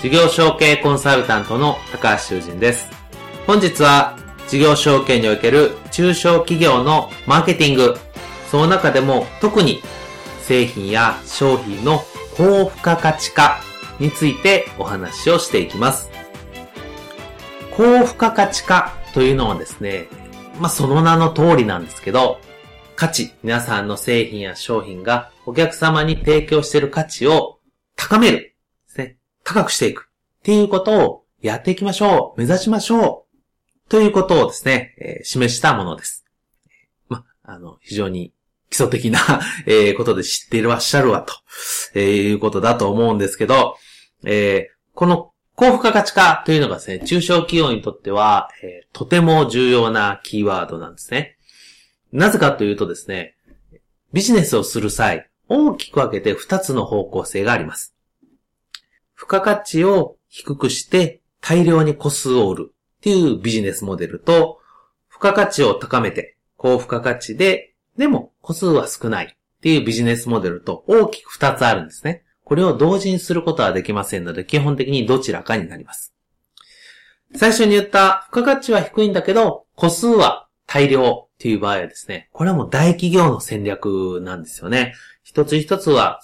事業承継コンサルタントの高橋修人です。本日は事業承継における中小企業のマーケティング、その中でも特に製品や商品の高付加価値化についてお話をしていきます。高付加価値化というのはですね、まあ、その名の通りなんですけど、価値、皆さんの製品や商品がお客様に提供している価値を高める高くしていくっていうことをやっていきましょう。目指しましょう。ということをですね、えー、示したものです。ま、あの、非常に基礎的な えーことで知っていらっしゃるわ、と、えー、いうことだと思うんですけど、えー、この高付加価値化というのがですね、中小企業にとっては、えー、とても重要なキーワードなんですね。なぜかというとですね、ビジネスをする際、大きく分けて2つの方向性があります。付加価値を低くして大量に個数を売るっていうビジネスモデルと、付加価値を高めて高付加価値で、でも個数は少ないっていうビジネスモデルと大きく二つあるんですね。これを同時にすることはできませんので、基本的にどちらかになります。最初に言った付加価値は低いんだけど、個数は大量っていう場合はですね、これはもう大企業の戦略なんですよね。一つ一つは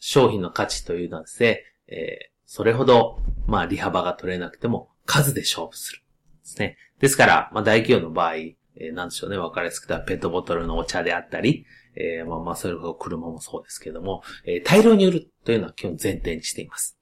商品の価値というのはですね、えー、それほど、まあ、利幅が取れなくても、数で勝負する。ですね。ですから、まあ、大企業の場合、えー、なんでしょうね、わかりやすく言ったらペットボトルのお茶であったり、えー、まあまあ、それほど車もそうですけども、えー、大量に売るというのは基本前提にしています。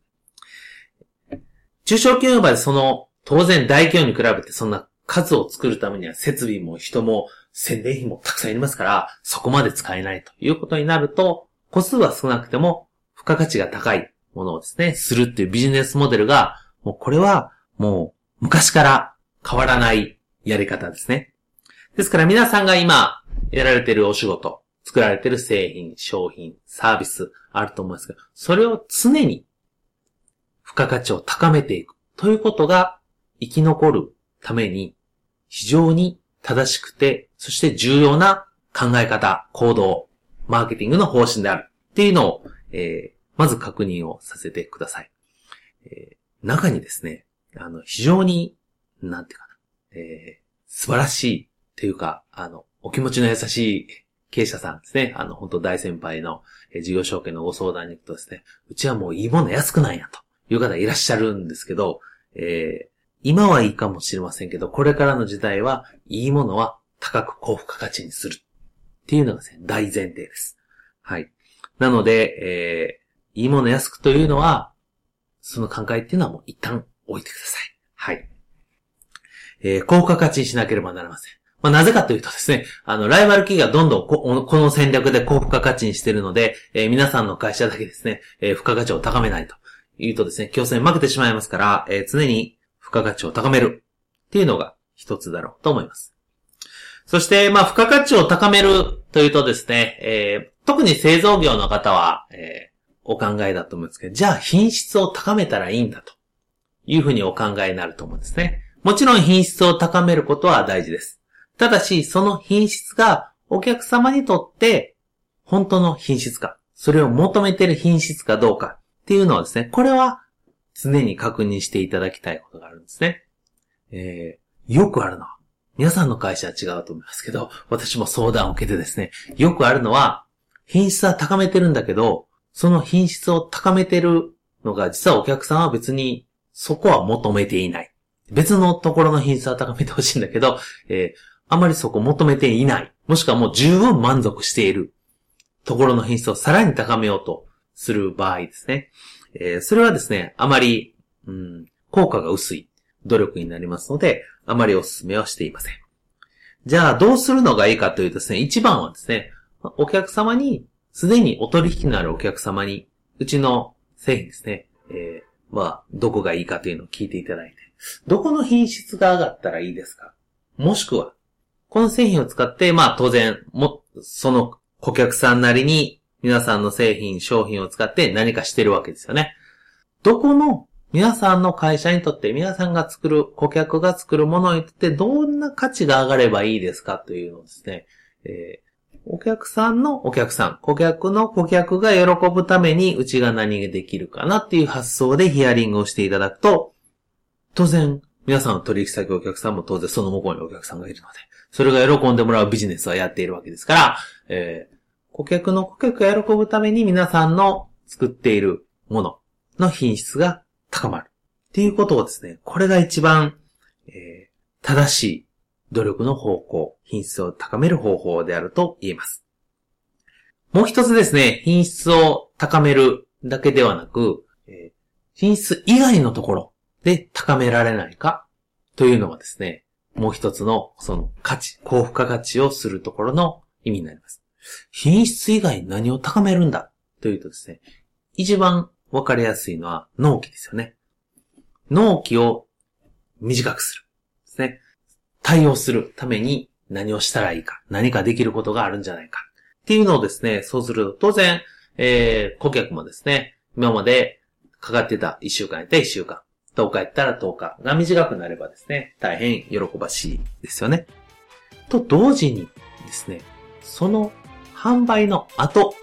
中小企業の場合、その、当然大企業に比べてそんな数を作るためには設備も人も宣伝費もたくさんいりますから、そこまで使えないということになると、個数は少なくても付加価値が高いものをですね、するっていうビジネスモデルが、もうこれはもう昔から変わらないやり方ですね。ですから皆さんが今やられているお仕事、作られている製品、商品、サービスあると思いますが、それを常に付加価値を高めていくということが生き残るために非常に正しくて、そして重要な考え方、行動、マーケティングの方針であるっていうのを、えー、まず確認をさせてください。えー、中にですね、あの、非常に、なんていうかな、えー、素晴らしいっていうか、あの、お気持ちの優しい 経営者さんですね。あの、本当大先輩の、え、事業承継のご相談に行くとですね、うちはもういいもの安くないやという方いらっしゃるんですけど、えー、今はいいかもしれませんけど、これからの時代は、いいものは高く高付加価値にする。っていうのがですね、大前提です。はい。なので、えーいいもの安くというのは、その考えっていうのはもう一旦置いてください。はい。えー、高付加価値にしなければなりません。まあ、なぜかというとですね、あの、ライバル企業がどんどんここの戦略で高付加価値にしてるので、えー、皆さんの会社だけですね、えー、付加価値を高めないというとですね、競争に負けてしまいますから、えー、常に付加価値を高めるっていうのが一つだろうと思います。そして、まあ、付加価値を高めるというとですね、えー、特に製造業の方は、えお考えだと思うんですけど、じゃあ品質を高めたらいいんだというふうにお考えになると思うんですね。もちろん品質を高めることは大事です。ただし、その品質がお客様にとって本当の品質か、それを求めている品質かどうかっていうのはですね、これは常に確認していただきたいことがあるんですね。えー、よくあるのは、皆さんの会社は違うと思いますけど、私も相談を受けてですね、よくあるのは、品質は高めてるんだけど、その品質を高めてるのが、実はお客さんは別にそこは求めていない。別のところの品質は高めてほしいんだけど、えー、あまりそこ求めていない。もしくはもう十分満足しているところの品質をさらに高めようとする場合ですね。えー、それはですね、あまり、うん、効果が薄い努力になりますので、あまりお勧めはしていません。じゃあ、どうするのがいいかというとですね、一番はですね、お客様に、すでにお取引のあるお客様に、うちの製品ですね、えー、まあ、どこがいいかというのを聞いていただいて、どこの品質が上がったらいいですか？もしくは、この製品を使って、まあ当然、も、その顧客さんなりに皆さんの製品、商品を使って何かしてるわけですよね。どこの皆さんの会社にとって、皆さんが作る、顧客が作るものにとってどんな価値が上がればいいですかというのをですね、えー、お客さんのお客さん、顧客の顧客が喜ぶためにうちが何ができるかなっていう発想でヒアリングをしていただくと、当然、皆さんの取引先お客さんも当然その向こうにお客さんがいるので、それが喜んでもらうビジネスはやっているわけですから、えー、顧客の顧客が喜ぶために皆さんの作っているものの品質が高まる。っていうことをですね、これが一番、えー、正しい努力の方向、品質を高める方法であると言えます。もう一つですね、品質を高めるだけではなく、品質以外のところで高められないかというのはですね、もう一つのその価値、高付加価値をするところの意味になります。品質以外何を高めるんだというとですね、一番わかりやすいのは納期ですよね。納期を短くする。ですね。対応するために何をしたらいいか、何かできることがあるんじゃないか。っていうのをですね、そうすると当然、えー、顧客もですね、今までかかってた1週間やったら1週間、10日やったら10日が短くなればですね、大変喜ばしいですよね。と同時にですね、その販売の後、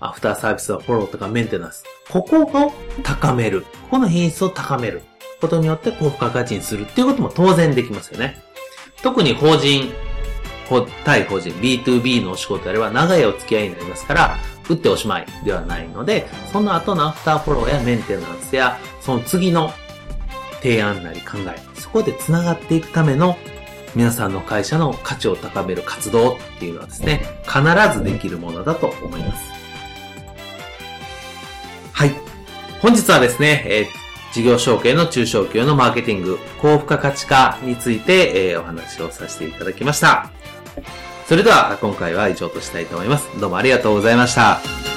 アフターサービスはフォローとかメンテナンス。ここを高める。ここの品質を高めることによって高付加価値にするっていうことも当然できますよね。特に法人、対法人、B2B のお仕事であれば長いお付き合いになりますから、打っておしまいではないので、その後のアフターフォローやメンテナンスや、その次の提案なり考え、そこで繋がっていくための皆さんの会社の価値を高める活動っていうのはですね、必ずできるものだと思います。はい。本日はですね、えー、事業承継の中小企業のマーケティング、高付加価値化について、えー、お話をさせていただきました。それでは今回は以上としたいと思います。どうもありがとうございました。